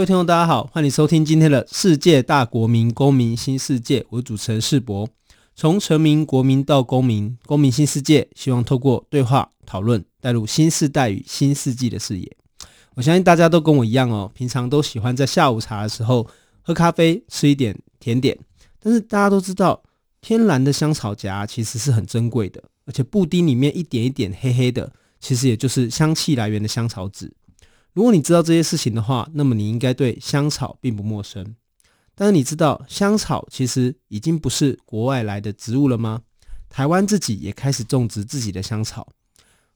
各位听众，大家好，欢迎收听今天的《世界大国民公民新世界》，我是主持人世博。从臣民、国民到公民，公民新世界，希望透过对话讨论，带入新世代与新世纪的视野。我相信大家都跟我一样哦，平常都喜欢在下午茶的时候喝咖啡，吃一点甜点。但是大家都知道，天然的香草荚其实是很珍贵的，而且布丁里面一点一点黑黑的，其实也就是香气来源的香草籽。如果你知道这些事情的话，那么你应该对香草并不陌生。但是你知道香草其实已经不是国外来的植物了吗？台湾自己也开始种植自己的香草。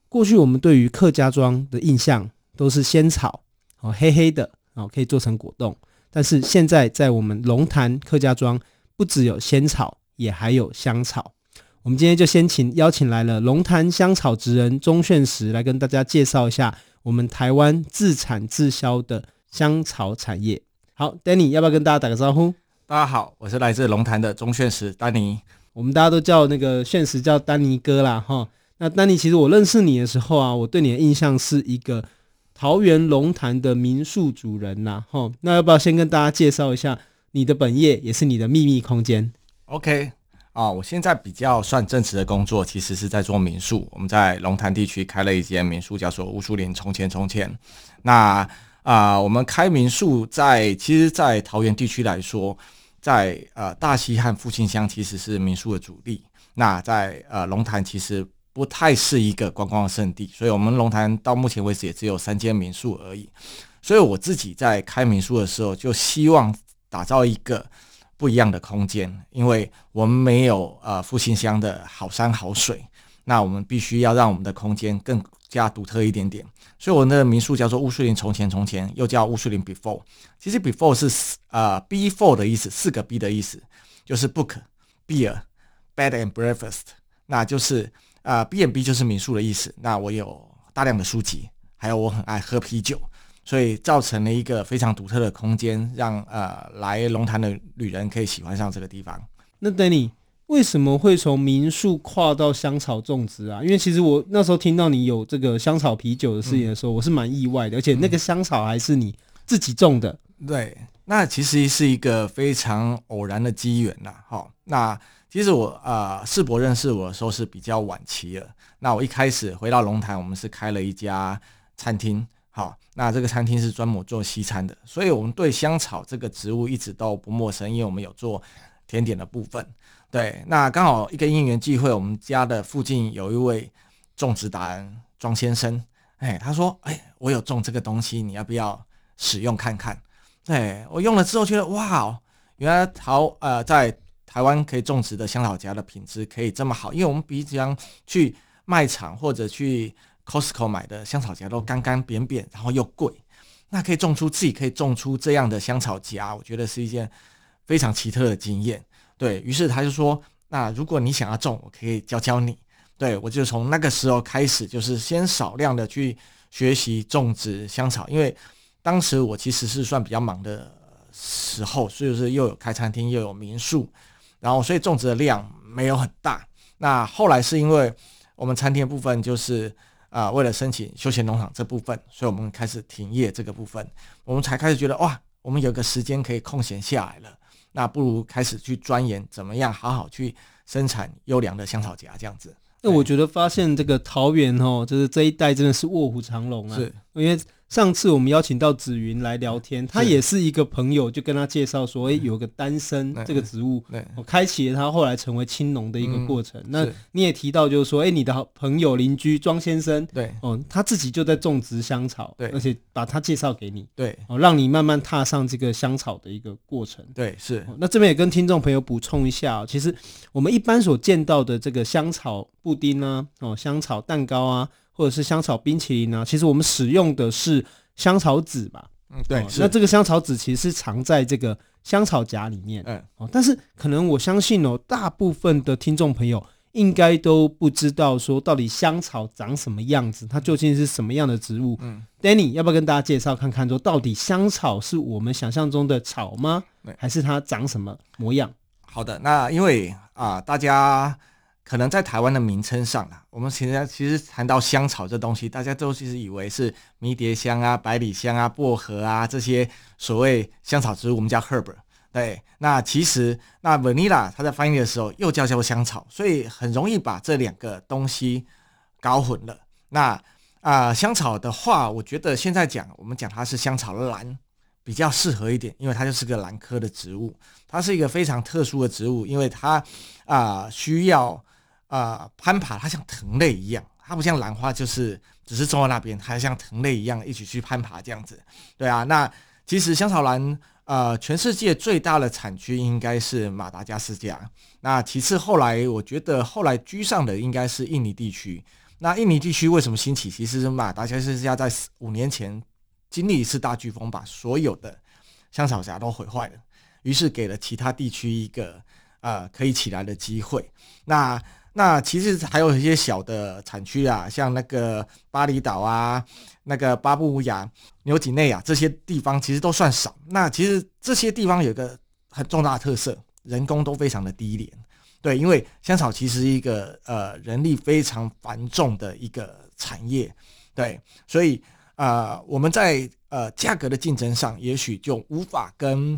过去我们对于客家庄的印象都是仙草，哦，黑黑的，哦，可以做成果冻。但是现在在我们龙潭客家庄，不只有仙草，也还有香草。我们今天就先请邀请来了龙潭香草职人钟炫时来跟大家介绍一下。我们台湾自产自销的香草产业。好，Danny，要不要跟大家打个招呼？大家好，我是来自龙潭的钟炫石，丹尼。我们大家都叫那个炫石叫丹尼哥啦，哈。那丹尼，其实我认识你的时候啊，我对你的印象是一个桃园龙潭的民宿主人呐，哈。那要不要先跟大家介绍一下你的本业，也是你的秘密空间？OK。啊，我现在比较算正职的工作，其实是在做民宿。我们在龙潭地区开了一间民宿，叫做乌树林从前从前。那啊，我们开民宿在，其实，在桃园地区来说，在呃大溪和复兴乡其实是民宿的主力。那在呃龙潭其实不太是一个观光圣地，所以我们龙潭到目前为止也只有三间民宿而已。所以我自己在开民宿的时候，就希望打造一个。不一样的空间，因为我们没有呃复兴乡的好山好水，那我们必须要让我们的空间更加独特一点点。所以我们的民宿叫做乌树林从前从前，又叫乌树林 Before。其实 Before 是呃 Before 的意思，四个 B 的意思，就是 Book、Beer、Bed and Breakfast，那就是呃 B and B 就是民宿的意思。那我有大量的书籍，还有我很爱喝啤酒。所以造成了一个非常独特的空间，让呃来龙潭的旅人可以喜欢上这个地方。那 Danny 为什么会从民宿跨到香草种植啊？因为其实我那时候听到你有这个香草啤酒的事情的时候，嗯、我是蛮意外的，而且那个香草还是你自己种的。嗯、对，那其实是一个非常偶然的机缘呐。好，那其实我呃世博认识我的时候是比较晚期了。那我一开始回到龙潭，我们是开了一家餐厅。好，那这个餐厅是专门做西餐的，所以我们对香草这个植物一直都不陌生，因为我们有做甜点的部分。对，那刚好一个应援聚会，我们家的附近有一位种植达人庄先生，哎，他说，哎，我有种这个东西，你要不要使用看看？对，我用了之后觉得，哇，原来桃呃在台湾可以种植的香草荚的品质可以这么好，因为我们比方去卖场或者去。Costco 买的香草荚都干干扁扁，然后又贵，那可以种出自己可以种出这样的香草荚，我觉得是一件非常奇特的经验。对，于是他就说，那如果你想要种，我可以教教你。对，我就从那个时候开始，就是先少量的去学习种植香草，因为当时我其实是算比较忙的时候，所以就是又有开餐厅又有民宿，然后所以种植的量没有很大。那后来是因为我们餐厅的部分就是。啊，为了申请休闲农场这部分，所以我们开始停业这个部分，我们才开始觉得哇，我们有个时间可以空闲下来了，那不如开始去钻研怎么样好好去生产优良的香草荚这样子。那我觉得发现这个桃园哦，就是这一带真的是卧虎藏龙啊，是因为。上次我们邀请到紫云来聊天，他也是一个朋友，就跟他介绍说，哎，有个丹参这个植物，我开启了他后来成为青农的一个过程。那你也提到，就是说，哎，你的好朋友邻居庄先生，对，哦，他自己就在种植香草，对，而且把他介绍给你，对，哦，让你慢慢踏上这个香草的一个过程，对，是。那这边也跟听众朋友补充一下，其实我们一般所见到的这个香草布丁啊，哦，香草蛋糕啊。或者是香草冰淇淋呢？其实我们使用的是香草籽吧，嗯，对。哦、那这个香草籽其实是藏在这个香草荚里面。嗯，哦，但是可能我相信哦，大部分的听众朋友应该都不知道说到底香草长什么样子，它究竟是什么样的植物。嗯，Danny 要不要跟大家介绍看看，说到底香草是我们想象中的草吗？对还是它长什么模样？好的，那因为啊、呃，大家。可能在台湾的名称上啊，我们现在其实谈到香草这东西，大家都其实以为是迷迭香啊、百里香啊、薄荷啊这些所谓香草植物，我们叫 herb。对，那其实那 vanilla 它在翻译的时候又叫叫香草，所以很容易把这两个东西搞混了。那啊、香草的话，我觉得现在讲我们讲它是香草兰比较适合一点，因为它就是个兰科的植物，它是一个非常特殊的植物，因为它啊、需要。啊、攀爬它像藤类一样，它不像兰花，就是只是种在那边，它像藤类一样一起去攀爬这样子。对啊，那其实香草兰，呃，全世界最大的产区应该是马达加斯加。那其次后来，我觉得后来居上的应该是印尼地区。那印尼地区为什么兴起？其实马达加斯加在五年前经历一次大飓风，把所有的香草荚都毁坏了，于是给了其他地区一个呃可以起来的机会。那那其实还有一些小的产区啊，像那个巴厘岛啊、那个巴布亚、纽几内亚这些地方，其实都算少。那其实这些地方有一个很重大特色，人工都非常的低廉。对，因为香草其实是一个呃人力非常繁重的一个产业。对，所以呃我们在呃价格的竞争上，也许就无法跟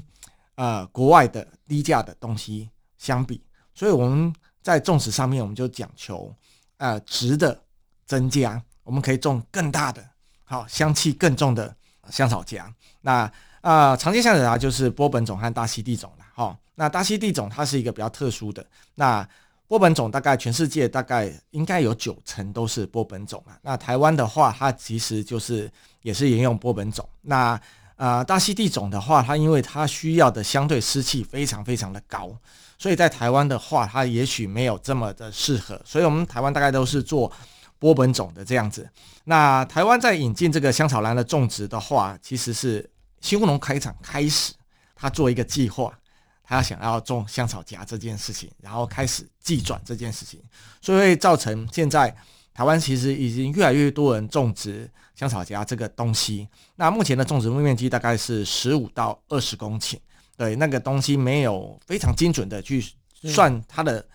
呃国外的低价的东西相比。所以我们。在种植上面，我们就讲求，呃，质的增加，我们可以种更大的，好香气更重的香草荚。那啊、常见香草荚就是波本种和大溪地种了，哈。那大溪地种它是一个比较特殊的，那波本种大概全世界大概应该有九成都是波本种啊。那台湾的话，它其实就是也是沿用波本种。那啊、大溪地种的话，它因为它需要的相对湿气非常非常的高。所以在台湾的话，它也许没有这么的适合，所以我们台湾大概都是做波本种的这样子。那台湾在引进这个香草兰的种植的话，其实是新乌农开场开始，他做一个计划，他想要种香草荚这件事情，然后开始技转这件事情，所以会造成现在台湾其实已经越来越多人种植香草荚这个东西。那目前的种植面积大概是十五到二十公顷。对，那个东西没有非常精准的去算它的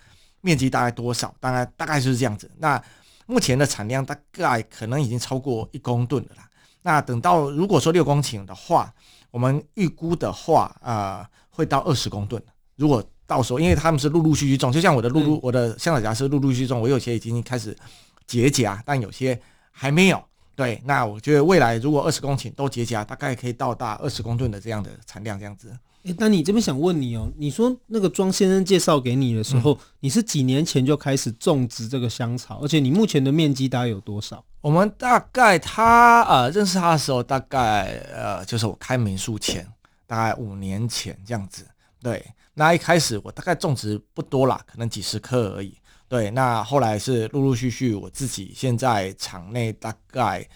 面积大概多少，大概大概就是这样子。那目前的产量大概可能已经超过一公吨了啦。那等到如果说六公顷的话，我们预估的话，呃，会到二十公吨。如果到时候，因为他们是陆陆续续种，就像我的陆陆，我的香草荚是陆陆续续种，我有些已经开始结荚，但有些还没有。对，那我觉得未来如果二十公顷都结荚，大概可以到达二十公吨的这样的产量，这样子。哎，那你这边想问你哦，你说那个庄先生介绍给你的时候，嗯、你是几年前就开始种植这个香草，而且你目前的面积大概有多少？我们大概他呃认识他的时候，大概呃就是我开民宿前，大概五年前这样子。对，那一开始我大概种植不多啦，可能几十棵而已。对，那后来是陆陆续续，我自己现在场内大概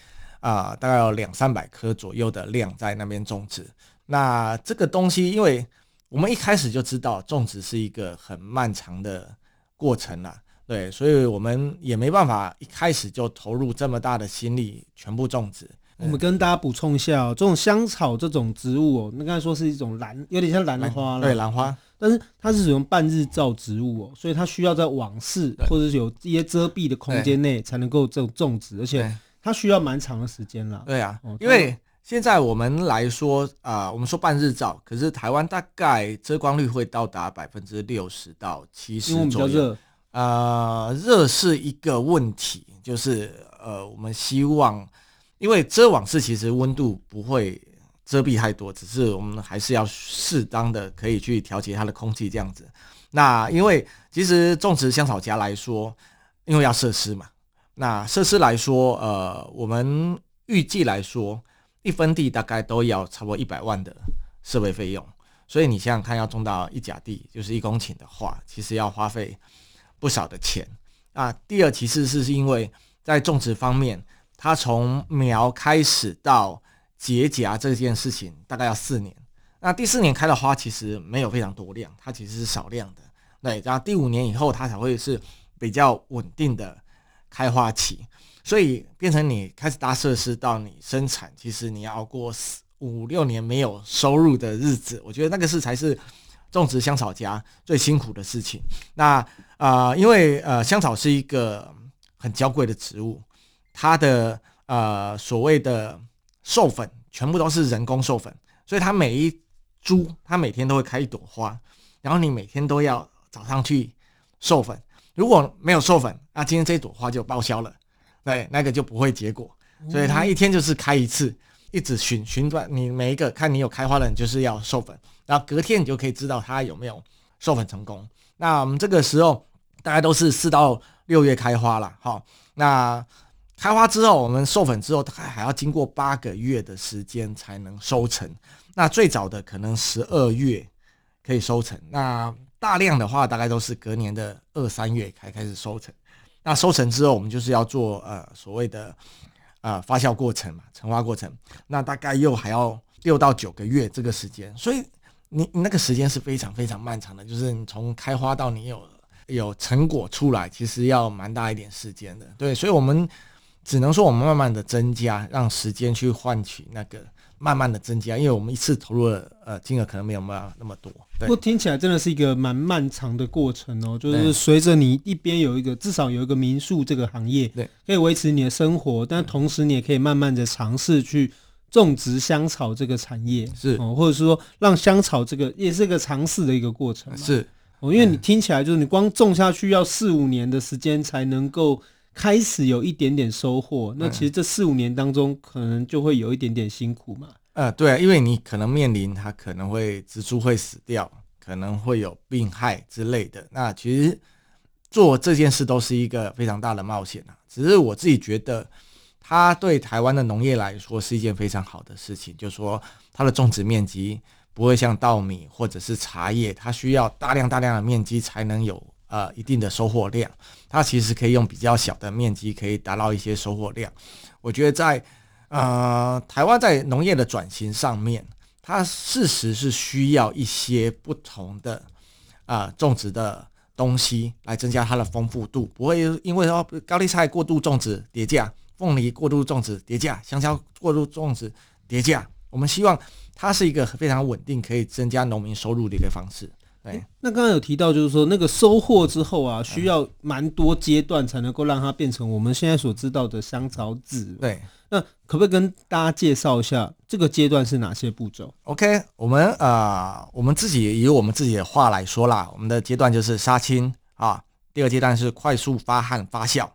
啊、呃、大概有两三百棵左右的量在那边种植。那这个东西，因为我们一开始就知道种植是一个很漫长的过程了，对，所以我们也没办法一开始就投入这么大的心力全部种植。我们跟大家补充一下哦，这种香草这种植物哦，那刚才说是一种兰，有点像兰花，对，兰花，但是它是使用半日照植物哦，所以它需要在网室或者是有一些遮蔽的空间内才能够这种种植，而且它需要蛮长的时间啦。对啊，因为。现在我们来说啊、呃，我们说半日照，可是台湾大概遮光率会到达百分之六十到七十左右。呃，热是一个问题，就是呃，我们希望，因为遮网室其实温度不会遮蔽太多，只是我们还是要适当的可以去调节它的空气这样子。那因为其实种植香草荚来说，因为要设施嘛，那设施来说，呃，我们预计来说。一分地大概都要差不多一百万的设备费用，所以你想想看，要种到一甲地，就是一公顷的话，其实要花费不少的钱啊。第二，其次是因为在种植方面，它从苗开始到结荚这件事情大概要四年。那第四年开的花其实没有非常多量，它其实是少量的。对，然后第五年以后它才会是比较稳定的开花期。所以变成你开始搭设施到你生产，其实你要过四五六年没有收入的日子，我觉得那个是才是种植香草家最辛苦的事情。那啊、因为呃香草是一个很娇贵的植物，它的呃所谓的授粉全部都是人工授粉，所以它每一株它每天都会开一朵花，然后你每天都要早上去授粉，如果没有授粉，那今天这朵花就报销了。对，那个就不会结果，所以它一天就是开一次，一直循循转，你每一个看你有开花的，你就是要授粉，然后隔天你就可以知道它有没有授粉成功。那我们这个时候大概都是四到六月开花了，好，那开花之后，我们授粉之后，它还要经过八个月的时间才能收成。那最早的可能十二月可以收成，那大量的话大概都是隔年的二三月才开始收成。那收成之后，我们就是要做呃所谓的呃发酵过程嘛，陈化过程。那大概又还要六到九个月这个时间，所以你你那个时间是非常非常漫长的，就是你从开花到你有有成果出来，其实要蛮大一点时间的。对，所以我们只能说我们慢慢的增加，让时间去换取那个。慢慢的增加，因为我们一次投入的呃金额可能没有那那么多。不过听起来真的是一个蛮漫长的过程哦，就是随着你一边有一个至少有一个民宿这个行业，对，可以维持你的生活，但同时你也可以慢慢的尝试去种植香草这个产业，是。哦，或者是说让香草这个也是一个尝试的一个过程，是。哦，因为你听起来就是你光种下去要四五年的时间才能够。开始有一点点收获，那其实这四五年当中可能就会有一点点辛苦嘛。呃，对啊，因为你可能面临它可能会植株会死掉，可能会有病害之类的。那其实做这件事都是一个非常大的冒险啊。只是我自己觉得，它对台湾的农业来说是一件非常好的事情，就是说它的种植面积不会像稻米或者是茶叶，它需要大量大量的面积才能有。呃，一定的收获量，它其实可以用比较小的面积，可以达到一些收获量。我觉得在呃台湾在农业的转型上面，它事实是需要一些不同的啊、种植的东西来增加它的丰富度，不会因为说高丽菜过度种植跌价，凤梨过度种植跌价，香蕉过度种植跌价。我们希望它是一个非常稳定，可以增加农民收入的一个方式。欸、那刚刚有提到，就是说那个收获之后啊，需要蛮多阶段才能够让它变成我们现在所知道的香草籽。对，那可不可以跟大家介绍一下这个阶段是哪些步骤？OK，我们呃，我们自己以我们自己的话来说啦，我们的阶段就是杀青啊，第二阶段是快速发汗发酵，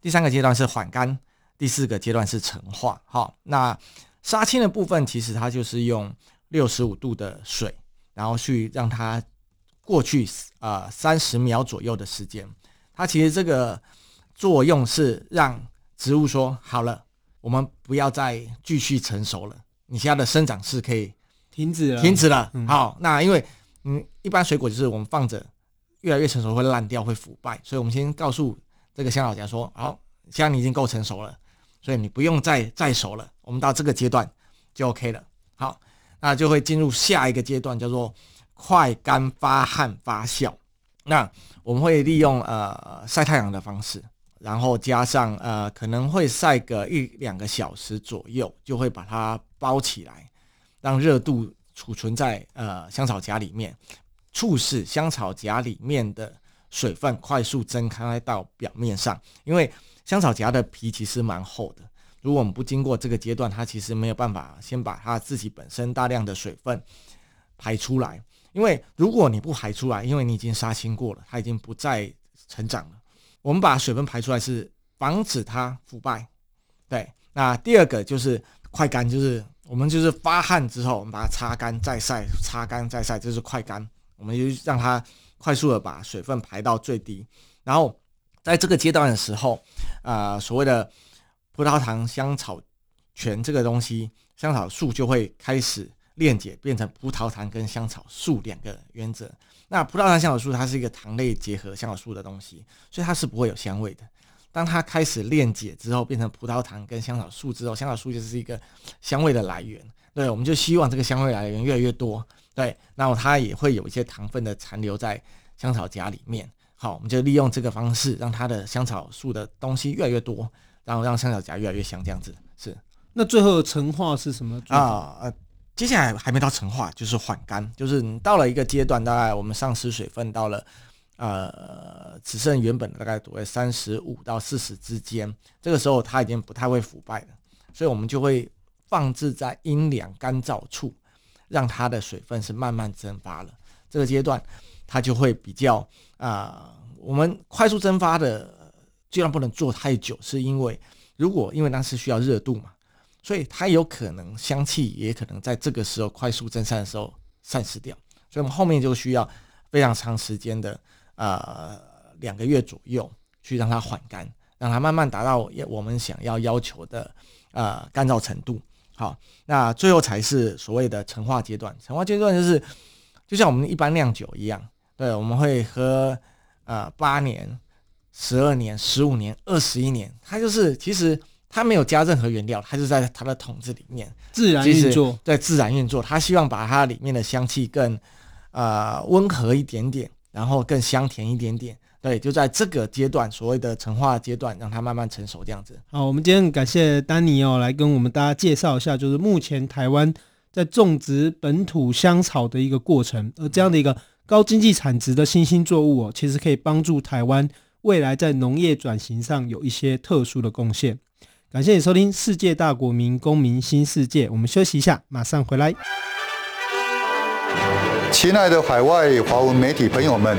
第三个阶段是缓干，第四个阶段是陈化。好，那杀青的部分其实它就是用六十五度的水，然后去让它。过去啊三十秒左右的时间，它其实这个作用是让植物说好了，我们不要再继续成熟了，你现在的生长是可以停止了，停止了。好，那因为嗯，一般水果就是我们放着越来越成熟会烂掉会腐败，所以我们先告诉这个香草荚说，好，现在你已经够成熟了，所以你不用再再熟了，我们到这个阶段就 OK 了。好，那就会进入下一个阶段，叫做。快干发汗发酵，那我们会利用呃晒太阳的方式，然后加上呃可能会晒个一两个小时左右，就会把它包起来，让热度储存在呃香草荚里面，促使香草荚里面的水分快速蒸开到表面上。因为香草荚的皮其实蛮厚的，如果我们不经过这个阶段，它其实没有办法先把它自己本身大量的水分排出来。因为如果你不排出来，因为你已经杀青过了，它已经不再成长了。我们把水分排出来是防止它腐败。对，那第二个就是快干，就是我们就是发汗之后，我们把它擦干再晒，擦干再晒，这是快干。我们就让它快速的把水分排到最低。然后在这个阶段的时候，呃，所谓的葡萄糖香草醛这个东西，香草素就会开始。链解变成葡萄糖跟香草素两个原则。那葡萄糖香草素它是一个糖类结合香草素的东西，所以它是不会有香味的。当它开始链解之后，变成葡萄糖跟香草素之后，香草素就是一个香味的来源。对，我们就希望这个香味来源越来越多。对，然后它也会有一些糖分的残留在香草荚里面。好，我们就利用这个方式，让它的香草素的东西越来越多，然后让香草荚越来越香。这样子是。那最后的陈化是什么啊？呃，接下来还没到陈化，就是缓干，就是你到了一个阶段，大概我们丧失水分到了。呃，只剩原本大概躲在三十五到四十之间，这个时候它已经不太会腐败了，所以我们就会放置在阴凉干燥处，让它的水分是慢慢蒸发了。这个阶段它就会比较啊、我们快速蒸发的尽量不能做太久，是因为如果因为那是需要热度嘛，所以它有可能香气也可能在这个时候快速蒸散的时候散失掉，所以我们后面就需要非常长时间的。呃，两个月左右去让它缓干，让它慢慢达到我们想要要求的呃干燥程度。好，那最后才是所谓的陈化阶段。陈化阶段就是就像我们一般酿酒一样，对，我们会喝呃八年、十二年、十五年、二十一年，它就是其实它没有加任何原料，它就在它的桶子里面自然运作，在，自然运作。它希望把它里面的香气更呃温和一点点。然后更香甜一点点，对，就在这个阶段，所谓的陈化阶段，让它慢慢成熟这样子。好，我们今天感谢丹尼哦，来跟我们大家介绍一下，就是目前台湾在种植本土香草的一个过程，而这样的一个高经济产值的新兴作物哦，其实可以帮助台湾未来在农业转型上有一些特殊的贡献。感谢你收听《世界大国民公民新世界》，我们休息一下，马上回来。亲爱的海外华文媒体朋友们，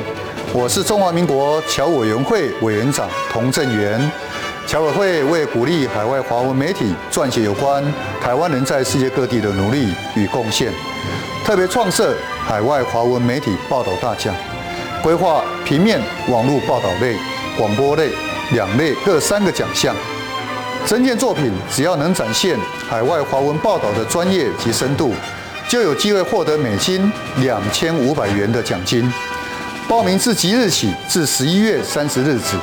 我是中华民国侨委员会委员长童振源。侨委会为鼓励海外华文媒体撰写有关台湾人在世界各地的努力与贡献，特别创设海外华文媒体报道大奖，规划平面、网络报道类、广播类两类各三个奖项。整件作品只要能展现海外华文报道的专业及深度，就有机会获得美金两千五百元的奖金。报名自即日起至十一月三十日止。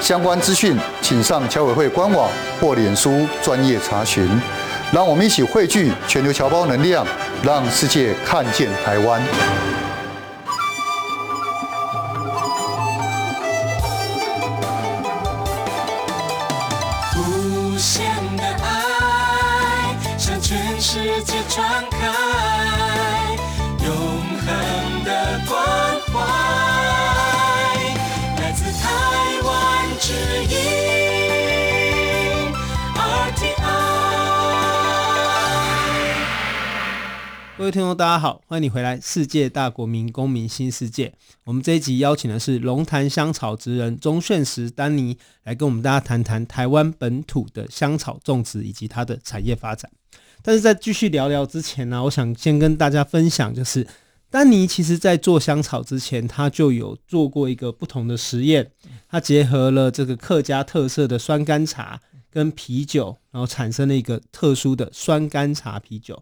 相关资讯请上侨委会官网或脸书专业查询。让我们一起汇聚全球侨胞能量，让世界看见台湾。位听众，大家好，欢迎你回来《世界大国民公民新世界》。我们这一集邀请的是龙潭香草职人钟炫时丹尼，来跟我们大家谈谈台湾本土的香草种植以及它的产业发展。但是在继续聊聊之前呢，我想先跟大家分享，就是丹尼其实在做香草之前，他就有做过一个不同的实验，他结合了这个客家特色的酸甘茶跟啤酒，然后产生了一个特殊的酸甘茶啤酒。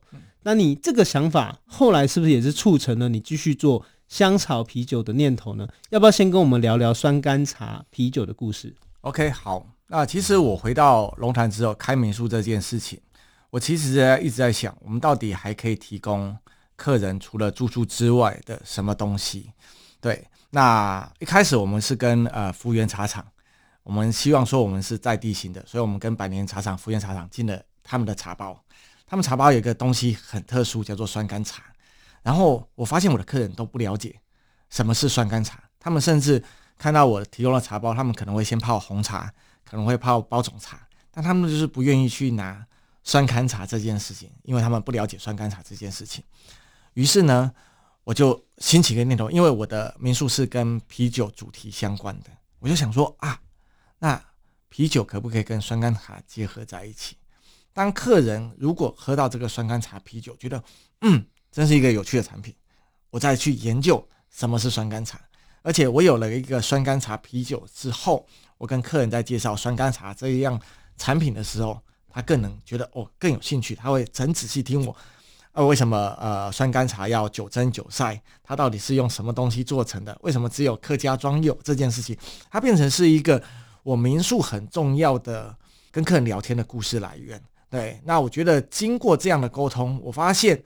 那你这个想法后来是不是也是促成了你继续做香草啤酒的念头呢？要不要先跟我们聊聊酸甘茶啤酒的故事？OK，好。那其实我回到龙潭之后开民宿这件事情，我其实一直在想，我们到底还可以提供客人除了住宿之外的什么东西？对，那一开始我们是跟呃福源茶厂，我们希望说我们是在地型的，所以我们跟百年茶厂、福源茶厂进了他们的茶包。他们茶包有一个东西很特殊，叫做酸甘茶。然后我发现我的客人都不了解什么是酸甘茶，他们甚至看到我提供了茶包，他们可能会先泡红茶，可能会泡包种茶，但他们就是不愿意去拿酸甘茶这件事情，因为他们不了解酸甘茶这件事情。于是呢，我就兴起一个念头，因为我的民宿是跟啤酒主题相关的，我就想说啊，那啤酒可不可以跟酸甘茶结合在一起？当客人如果喝到这个酸甘茶啤酒，觉得嗯，真是一个有趣的产品，我再去研究什么是酸甘茶。而且我有了一个酸甘茶啤酒之后，我跟客人在介绍酸甘茶这一样产品的时候，他更能觉得哦更有兴趣，他会很仔细听我，呃为什么呃酸甘茶要九蒸九晒，它到底是用什么东西做成的？为什么只有客家庄有这件事情？它变成是一个我民宿很重要的跟客人聊天的故事来源。对，那我觉得经过这样的沟通，我发现，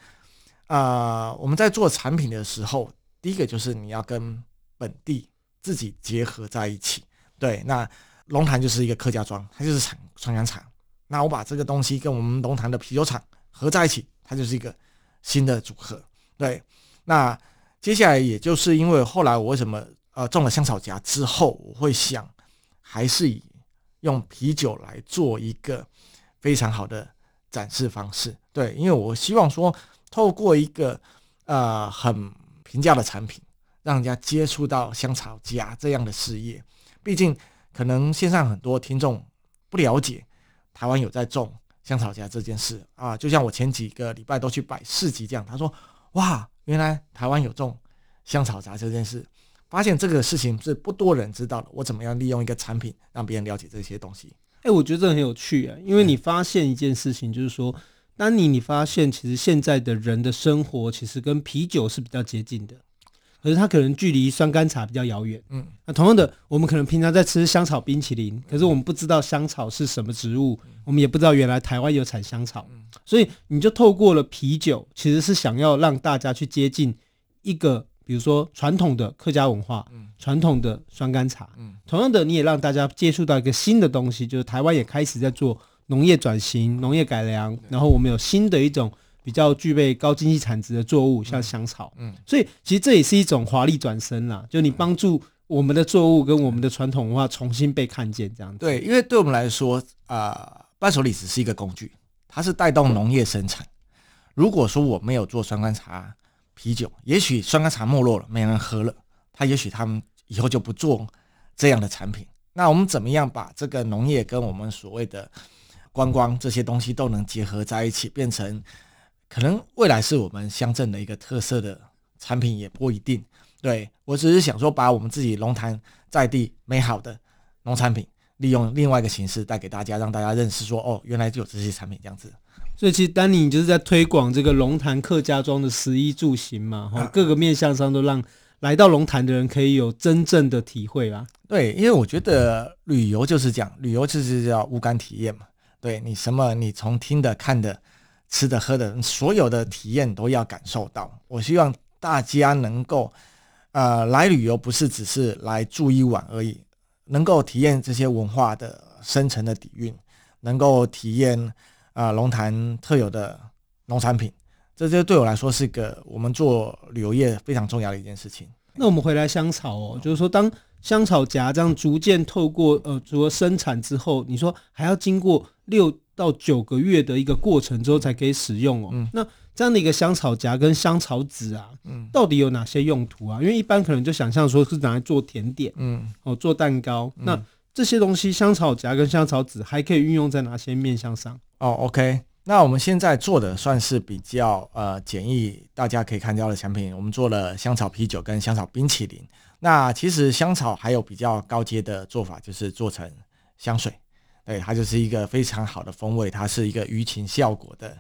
呃，我们在做产品的时候，第一个就是你要跟本地自己结合在一起。对，那龙潭就是一个客家庄，它就是产酸甘茶。那我把这个东西跟我们龙潭的啤酒厂合在一起，它就是一个新的组合。对，那接下来也就是因为后来我为什么呃种了香草荚之后，我会想还是以用啤酒来做一个。非常好的展示方式，对，因为我希望说，透过一个呃很平价的产品，让人家接触到香草荚这样的事业。毕竟，可能线上很多听众不了解台湾有在种香草荚这件事啊。就像我前几个礼拜都去摆市集这样，他说：“哇，原来台湾有种香草荚这件事。”发现这个事情是不多人知道的。我怎么样利用一个产品让别人了解这些东西？哎、欸，我觉得这很有趣啊，因为你发现一件事情，就是说，当你你发现其实现在的人的生活其实跟啤酒是比较接近的，可是它可能距离酸甘茶比较遥远。嗯，那同样的，我们可能平常在吃香草冰淇淋，可是我们不知道香草是什么植物，我们也不知道原来台湾有产香草，所以你就透过了啤酒，其实是想要让大家去接近一个。比如说传统的客家文化，传统的酸甘茶，嗯。同样的，你也让大家接触到一个新的东西，就是台湾也开始在做农业转型、农业改良，然后我们有新的一种比较具备高经济产值的作物，像香草。嗯，所以其实这也是一种华丽转身啦，就你帮助我们的作物跟我们的传统文化重新被看见，这样子。对，因为对我们来说，啊、呃，伴手礼只是一个工具，它是带动农业生产。如果说我没有做酸甘茶，啤酒，也许酸甘茶没落了，没人喝了，他也许他们以后就不做这样的产品。那我们怎么样把这个农业跟我们所谓的观光这些东西都能结合在一起，变成可能未来是我们乡镇的一个特色的产品，也不一定。对，我只是想说，把我们自己龙潭在地美好的农产品，利用另外一个形式带给大家，让大家认识说，哦，原来就有这些产品这样子。所以其实丹尼就是在推广这个龙潭客家庄的食衣住行嘛，哈，各个面向上都让来到龙潭的人可以有真正的体会啦。对，因为我觉得旅游就是这样，旅游就是叫五感体验嘛。对，你什么，你从听的、看的、吃的、喝的，所有的体验都要感受到。我希望大家能够，呃，来旅游不是只是来住一晚而已，能够体验这些文化的深层的底蕴，能够体验。啊，龙潭特有的农产品，这就对我来说是个我们做旅游业非常重要的一件事情。那我们回来香草哦，就是说，当香草荚这样逐渐透过呃，除了生产之后，你说还要经过六到九个月的一个过程之后才可以使用哦。嗯、那这样的一个香草荚跟香草籽啊，嗯，到底有哪些用途啊？因为一般可能就想象说是拿来做甜点，嗯，哦，做蛋糕。嗯、那这些东西，香草荚跟香草籽还可以运用在哪些面向上？哦，OK，那我们现在做的算是比较呃简易，大家可以看到的产品。我们做了香草啤酒跟香草冰淇淋。那其实香草还有比较高阶的做法，就是做成香水，对，它就是一个非常好的风味，它是一个余情效果的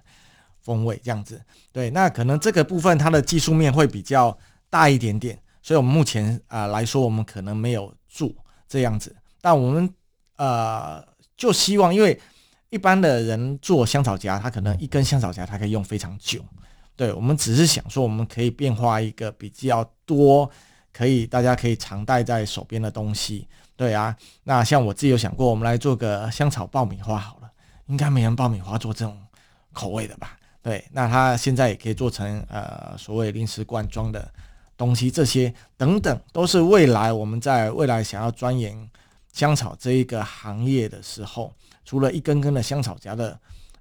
风味这样子。对，那可能这个部分它的技术面会比较大一点点，所以我们目前啊、来说，我们可能没有做这样子，但我们呃就希望因为。一般的人做香草荚，他可能一根香草荚，他可以用非常久。对，我们只是想说，我们可以变化一个比较多，可以大家可以常戴在手边的东西。对啊，那像我自己有想过，我们来做个香草爆米花好了，应该没人爆米花做这种口味的吧？对，那它现在也可以做成呃所谓零食罐装的东西，这些等等都是未来我们在未来想要钻研香草这一个行业的时候。除了一根根的香草荚的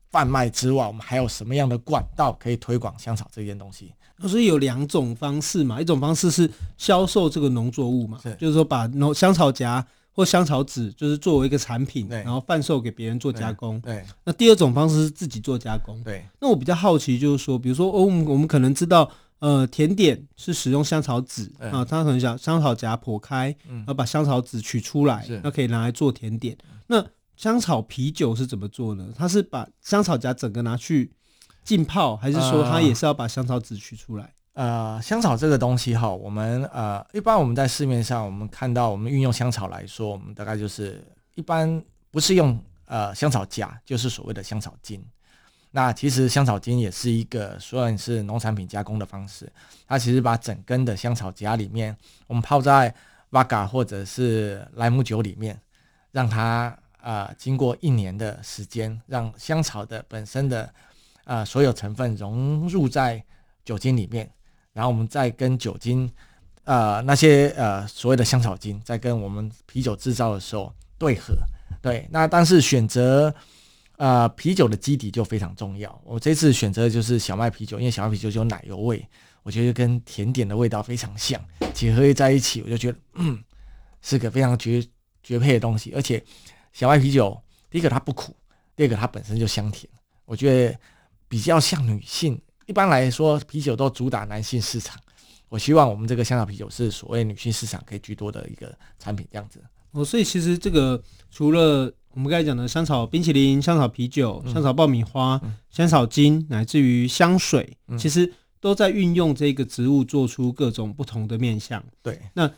贩卖之外，我们还有什么样的管道可以推广香草这件东西？所以有两种方式嘛，一种方式是销售这个农作物嘛，是就是说把农香草荚或香草籽就是作为一个产品，然后贩售给别人做加工。对，对那第二种方式是自己做加工。对，那我比较好奇就是说，比如说哦，我们我们可能知道，呃，甜点是使用香草籽啊，它可能想香草荚剖开，然后把香草籽取出来，那可以拿来做甜点。那香草啤酒是怎么做呢？它是把香草荚整个拿去浸泡，还是说它也是要把香草籽取出来？呃，香草这个东西哈，我们呃一般我们在市面上我们看到我们运用香草来说，我们大概就是一般不是用呃香草荚，就是所谓的香草精。那其实香草精也是一个算是农产品加工的方式，它其实把整根的香草荚里面，我们泡在 Vodka 或者是莱姆酒里面，让它呃经过一年的时间，让香草的本身的呃所有成分融入在酒精里面，然后我们再跟酒精呃那些呃所谓的香草精，再跟我们啤酒制造的时候对合，对，那但是选择。呃，啤酒的基底就非常重要。我这次选择的就是小麦啤酒，因为小麦啤酒就有奶油味，我觉得跟甜点的味道非常像，结合在一起，我就觉得嗯，是个非常绝绝配的东西。而且小麦啤酒，第一个它不苦，第二个它本身就香甜，我觉得比较像女性。一般来说，啤酒都主打男性市场，我希望我们这个香草啤酒是所谓女性市场可以居多的一个产品，这样子。哦，所以其实这个除了我们刚才讲的香草冰淇淋、香草啤酒、香草爆米花、嗯、香草精，乃至于香水，嗯、其实都在运用这个植物做出各种不同的面相。对，那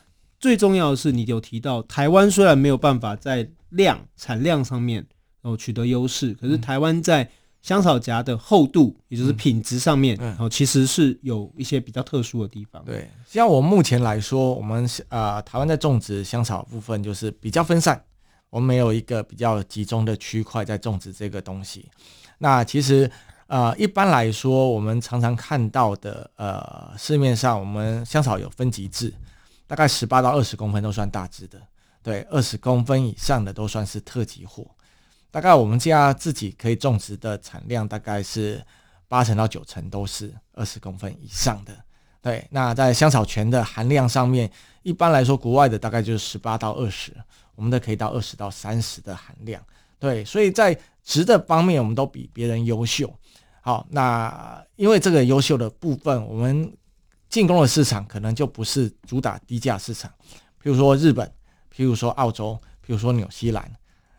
最重要的是，你有提到台湾虽然没有办法在量产量上面然后取得优势，可是台湾在香草荚的厚度，也就是品质上面，然、嗯，其实是有一些比较特殊的地方。对，像我目前来说，我们啊、呃，台湾在种植香草部分就是比较分散。我们没有一个比较集中的区块在种植这个东西。那其实，呃，一般来说，我们常常看到的，呃，市面上我们香草有分级制，大概十八到二十公分都算大只的，对，二十公分以上的都算是特级货。大概我们家自己可以种植的产量大概是八成到九成都是二十公分以上的。对，那在香草醛的含量上面，一般来说，国外的大概就是十八到二十。我们的可以到二十到三十的含量，对，所以在值的方面，我们都比别人优秀。好，那因为这个优秀的部分，我们进攻的市场可能就不是主打低价市场，譬如说日本，譬如说澳洲，譬如说纽西兰，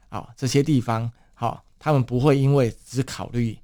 好，这些地方，好，他们不会因为只考虑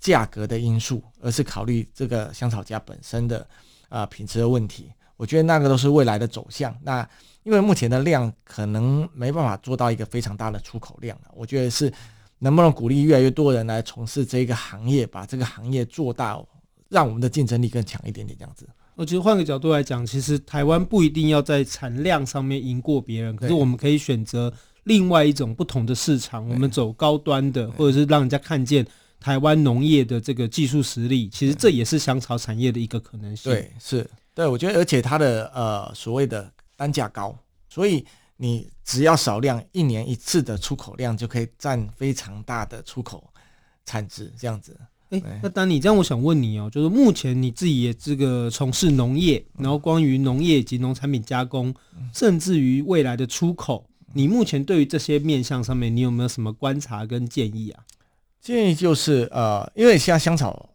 价格的因素，而是考虑这个香草荚本身的啊、品质的问题。我觉得那个都是未来的走向。那因为目前的量可能没办法做到一个非常大的出口量，我觉得是能不能鼓励越来越多人来从事这个行业，把这个行业做大，让我们的竞争力更强一点点这样子。我觉得换个角度来讲，其实台湾不一定要在产量上面赢过别人，可是我们可以选择另外一种不同的市场，我们走高端的，或者是让人家看见台湾农业的这个技术实力。其实这也是香草产业的一个可能性。对，是对，我觉得而且它的呃所谓的。单价高，所以你只要少量一年一次的出口量，就可以占非常大的出口产值，这样子。哎、欸，那丹尼，这样我想问你哦，就是目前你自己也这个从事农业，然后关于农业以及农产品加工，甚至于未来的出口，你目前对于这些面向上面，你有没有什么观察跟建议啊？建议就是呃，因为像香草。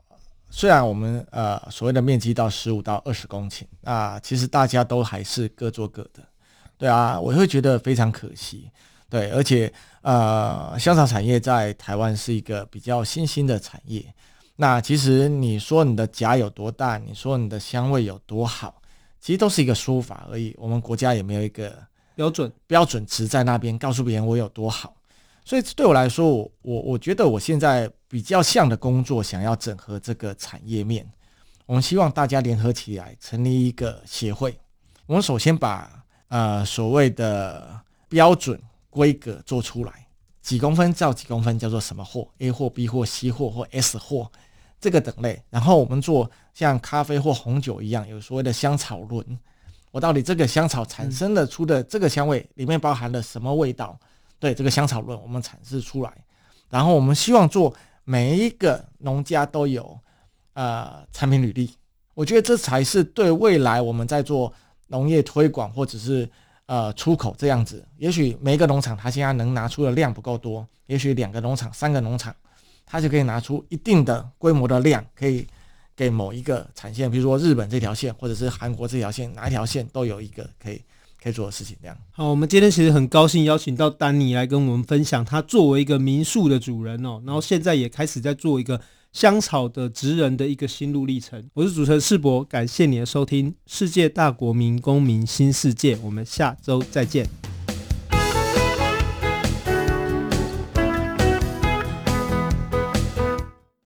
虽然我们呃所谓的面积到十五到二十公顷，啊，其实大家都还是各做各的，对啊，我会觉得非常可惜，对，而且呃香草产业在台湾是一个比较新兴的产业，那其实你说你的甲有多大，你说你的香味有多好，其实都是一个说法而已，我们国家也没有一个标准标准值在那边告诉别人我有多好。所以对我来说，我我我觉得我现在比较像的工作，想要整合这个产业面。我们希望大家联合起来成立一个协会。我们首先把呃所谓的标准规格做出来，几公分照几公分叫做什么货？A 货、B 货、C 货或 S 货这个等类。然后我们做像咖啡或红酒一样，有所谓的香草轮。我到底这个香草产生的出的这个香味里面包含了什么味道？对这个香草论，我们阐释出来，然后我们希望做每一个农家都有呃产品履历，我觉得这才是对未来我们在做农业推广或者是呃出口这样子。也许每一个农场它现在能拿出的量不够多，也许两个农场、三个农场，他就可以拿出一定的规模的量，可以给某一个产线，比如说日本这条线或者是韩国这条线，哪一条线都有一个可以。可以做的事情，这样。好，我们今天其实很高兴邀请到丹尼来跟我们分享，他作为一个民宿的主人哦，然后现在也开始在做一个香草的职人的一个心路历程。我是主持人世博，感谢你的收听，《世界大国民公民新世界》，我们下周再见。